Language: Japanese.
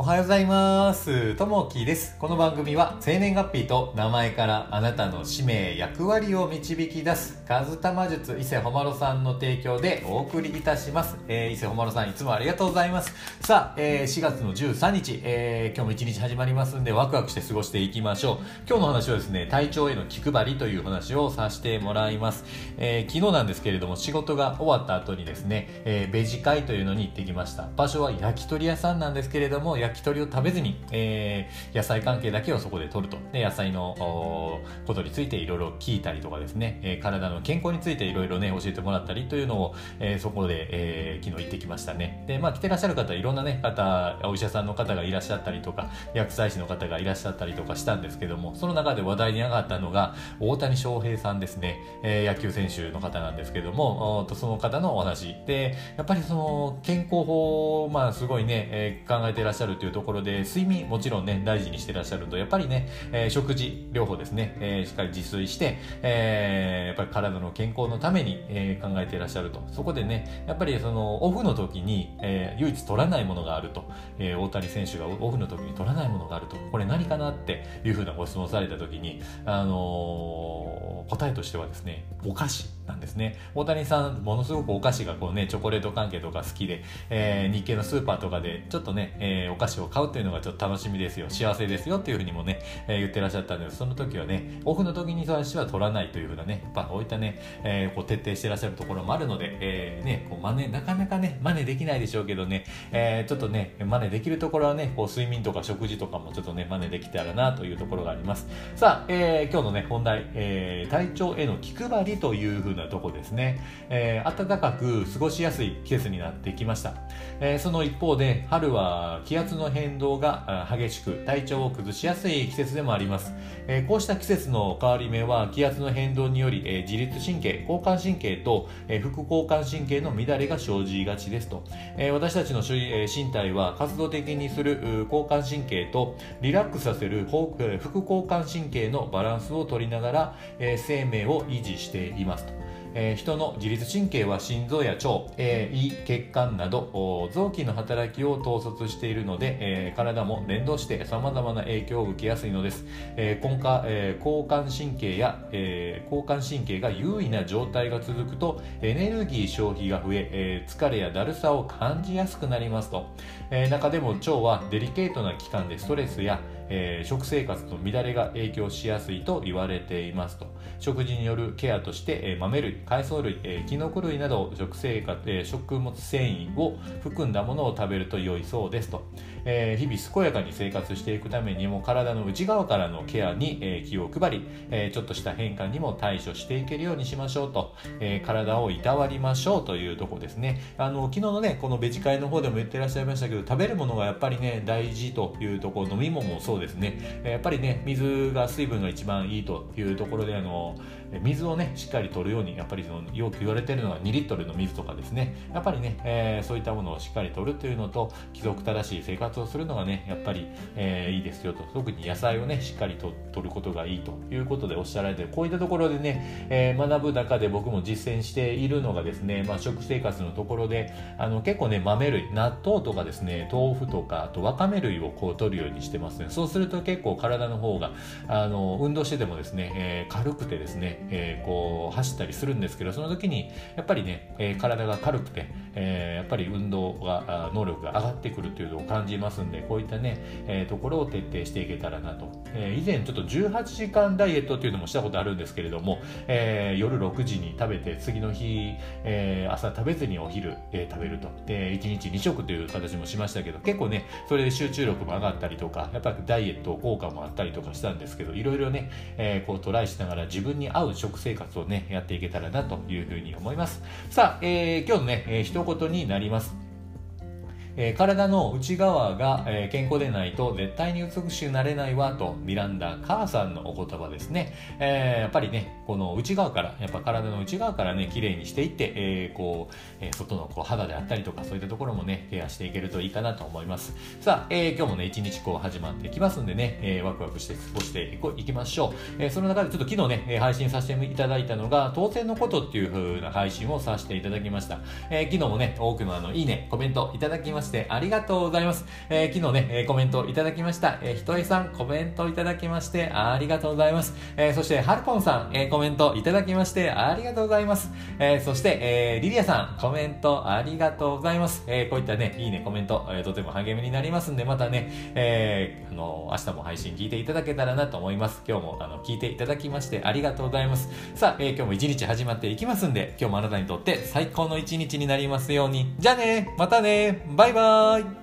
おはようございます。ともきです。この番組は生年月日と名前からあなたの使命、役割を導き出す、カズタマ術伊勢ほまろさんの提供でお送りいたします。えー、伊勢ほまろさんいつもありがとうございます。さあ、えー、4月の13日、えー、今日も一日始まりますんでワクワクして過ごしていきましょう。今日の話はですね、体調への気配りという話をさせてもらいます。え、昨日なんですけれども仕事が終わった後にですね、え、ベジ会というのに行ってきました。場所は焼き鳥屋さんなんですけれども、焼き鳥を食べずに、えー、野菜関係だけをそこで取ると。で、野菜のことについていろいろ聞いたりとかですね、えー、体の健康についていろいろね、教えてもらったりというのを、えー、そこで、えー、昨日行ってきましたね。で、まあ来てらっしゃる方、いろんなね、方、お医者さんの方がいらっしゃったりとか、薬剤師の方がいらっしゃったりとかしたんですけども、その中で話題に上がったのが、大谷翔平さんですね、えー、野球選手の方なんですけども、とその方のお話。で、やっぱりその健康法を、まあすごいね、えー、考えてらっしゃるというところで、睡眠もちろんね、大事にしてらっしゃると、やっぱりね、えー、食事療法ですね、えー、しっかり自炊して、えー、やっぱり体の健康のために、えー、考えていらっしゃると。そこでね、やっぱりそのオフの時に、えー、唯一取らないものがあると、えー、大谷選手がオフの時に取らないものがあると、これ何かなっていうふうなご質問された時に、あのー、答えとしてはですね、お菓子。なんですね。大谷さん、ものすごくお菓子がこうね、チョコレート関係とか好きで、えー、日系のスーパーとかでちょっとね、えー、お菓子を買うというのがちょっと楽しみですよ、幸せですよっていうふうにもね、えー、言ってらっしゃったんですその時はね、オフの時に私は取らないというふうなね、やっぱこういったね、えー、こう徹底してらっしゃるところもあるので、えー、ね、こう真似、なかなかね、真似できないでしょうけどね、えー、ちょっとね、真似できるところはね、こう睡眠とか食事とかもちょっとね、真似できたらなというところがあります。さあ、えー、今日のね、本題、えー、体調への気配りというふうなとこですね。えー、暖かく過ごしやすい季節になってきました。えー、その一方で、春は気圧の変動が激しく、体調を崩しやすい季節でもあります。えー、こうした季節の変わり目は、気圧の変動により、え、自律神経、交感神経と、え、副交感神経の乱れが生じがちですと。え、私たちの身体は活動的にする交感神経とリラックスさせる副交感神経のバランスを取りながら、え、生命を維持していますと。えー、人の自律神経は心臓や腸、えー、胃、血管など臓器の働きを統率しているので、えー、体も連動して様々な影響を受けやすいのです。えー交感えー、交感神経や、えー、交感神経が優位な状態が続くとエネルギー消費が増ええー、疲れやだるさを感じやすくなりますと、えー、中でも腸はデリケートな期間でストレスやえー、食生活の乱れが影響しやすいと言われていますと。食事によるケアとして、えー、豆類海藻類、えー、キノコ類など食生活、えー、食物繊維を含んだものを食べると良いそうですと、えー、日々健やかに生活していくためにも体の内側からのケアに、えー、気を配り、えー、ちょっとした変化にも対処していけるようにしましょうと、えー、体をいたわりましょうというとこですね。あの昨日のねこのベジ会の方でも言ってらっしゃいましたけど食べるものがやっぱりね大事というところ飲み物もそうです。ですね。やっぱりね水が水分が一番いいというところであの水をねしっかり取るようにやっぱりそのよく言われてるのは2リットルの水とかですね。やっぱりね、えー、そういったものをしっかり取るというのと規則正しい生活をするのがねやっぱり、えー、いいですよと。特に野菜をねしっかりと取ることがいいということでおっしゃられてこういったところでね、えー、学ぶ中で僕も実践しているのがですね、まあ、食生活のところであの結構ね豆類納豆とかですね豆腐とかあとわかめ類をこう取るようにしてますね。そうすると結構体の方があの運動しててもですね、えー、軽くてですね、えー、こう走ったりするんですけどその時にやっぱりね、え、体が軽くて、え、やっぱり運動が能力が上がってくるというのを感じますんでこういったね、え、ところを徹底していけたらなと、え、以前ちょっと18時間ダイエットっていうのもしたことあるんですけれども、え、夜6時に食べて次の日、え、朝食べずにお昼、え、食べると。で1日2食という形もしましたけど結構ねそれで集中力も上がったりとかやっぱりダイエット効果もあったりとかしたんですけどいろいろね、え、こうトライしながら自分に合う食生活をねやっていけたらなというふうに思います。さあ、えー、今日のね、えー、一言になります。えー、体の内側が、えー、健康でないと絶対に美しくなれないわとミランダ・カーさんのお言葉ですね、えー、やっぱりねこの内側からやっぱ体の内側からね綺麗にしていって、えー、こう、え、外のこう肌であったりとかそういったところもねケアしていけるといいかなと思います。さあ、え、今日もね一日こう始まってきますんでね、えー、ワクワクして過ごしていきましょう、え、その中でちょっと昨日ね配信させていただいたのが当選のことっていう風な配信をさせていただきました、え、昨日もね多くのあのいいねコメントいただきました。してありがとうございます。えー、昨日ね、え、コメントいただきました。えー、ひとえさん、コメントいただきましてありがとうございます。えー、そして、はるぽんさん、えー、コメントいただきましてありがとうございます。えー、そして、えー、リリアさん、コメントありがとうございます。えー、こういったね、いいね、コメント、えー、とても励みになりますんで、またね、えー、あの、明日も配信聞いていただけたらなと思います。今日も、あの、聞いていただきましてありがとうございます。さあ、えー、今日も一日始まっていきますんで、今日もあなたにとって最高の一日になりますように。じゃあねまたねバイバイバイ。